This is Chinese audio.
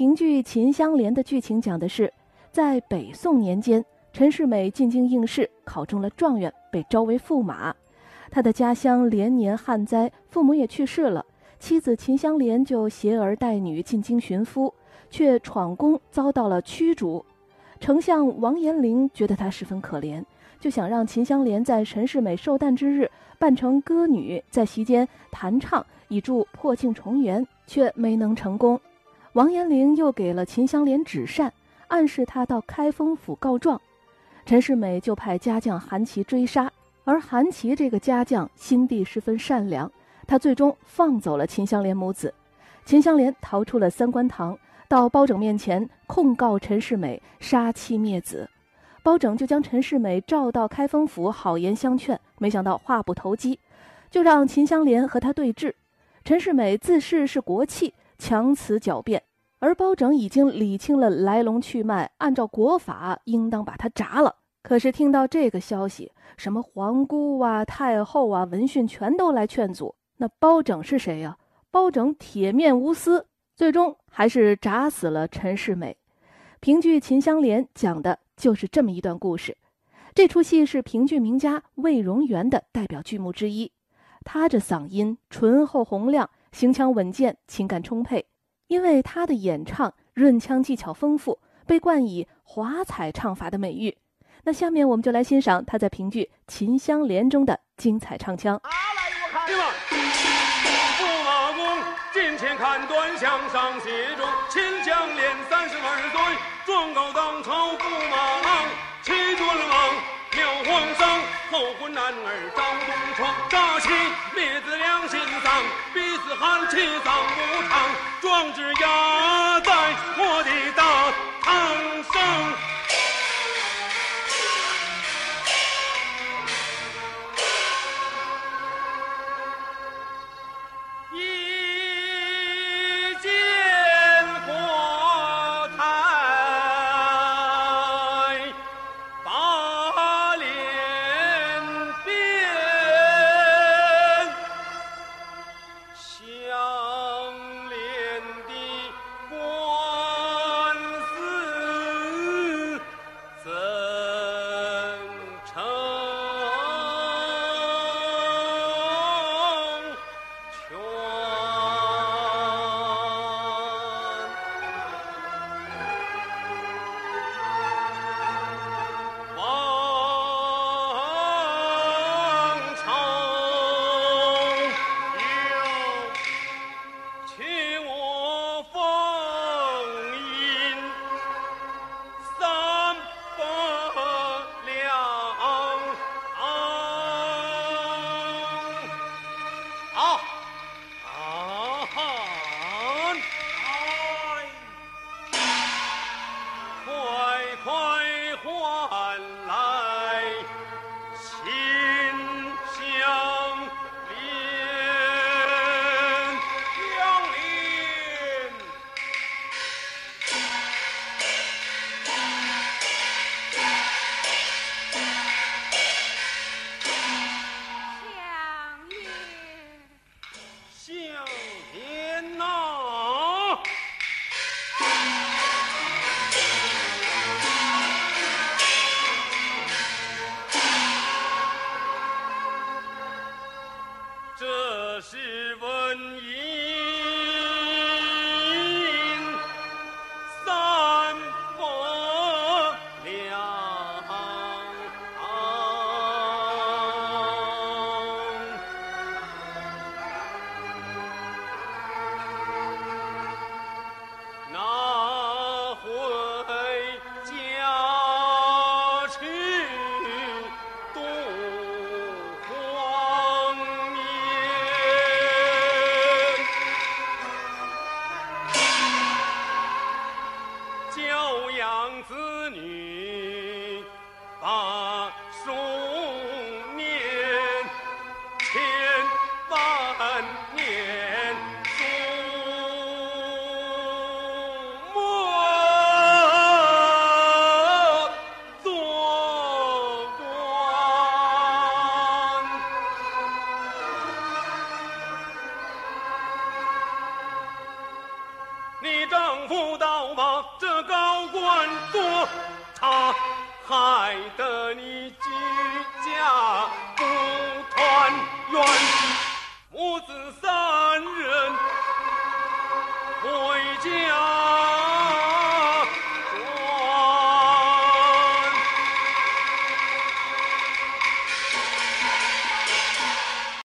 评剧《秦香莲》的剧情讲的是，在北宋年间，陈世美进京应试，考中了状元，被招为驸马。他的家乡连年旱灾，父母也去世了，妻子秦香莲就携儿带女进京寻夫，却闯宫遭到了驱逐。丞相王延龄觉得他十分可怜，就想让秦香莲在陈世美寿诞之日扮成歌女，在席间弹唱，以助破镜重圆，却没能成功。王延龄又给了秦香莲纸扇，暗示她到开封府告状。陈世美就派家将韩琦追杀。而韩琦这个家将心地十分善良，他最终放走了秦香莲母子。秦香莲逃出了三官堂，到包拯面前控告陈世美杀妻灭子。包拯就将陈世美召到开封府，好言相劝。没想到话不投机，就让秦香莲和他对峙。陈世美自恃是国戚，强词狡辩，而包拯已经理清了来龙去脉，按照国法，应当把他铡了。可是听到这个消息，什么皇姑啊、太后啊、闻讯全都来劝阻。那包拯是谁呀？包拯铁面无私，最终还是铡死了陈世美。评剧《秦香莲》讲的就是这么一段故事。这出戏是评剧名家魏荣元的代表剧目之一。他这嗓音醇厚洪亮，行腔稳健，情感充沛。因为他的演唱润腔技巧丰富，被冠以“华彩唱法”的美誉。那下面我们就来欣赏他在评剧《秦香莲》中的精彩唱腔。啊，来，我看。驸马公，近前看端详上写中，秦香莲三十二岁，状告当朝驸马郎，七尊王，妙皇上，后婚男儿张东床，杀妻灭子两心丧，逼死寒气葬无常，壮志压在我的大堂。是不到把。这高官做，他，害得你举家不团圆，母子三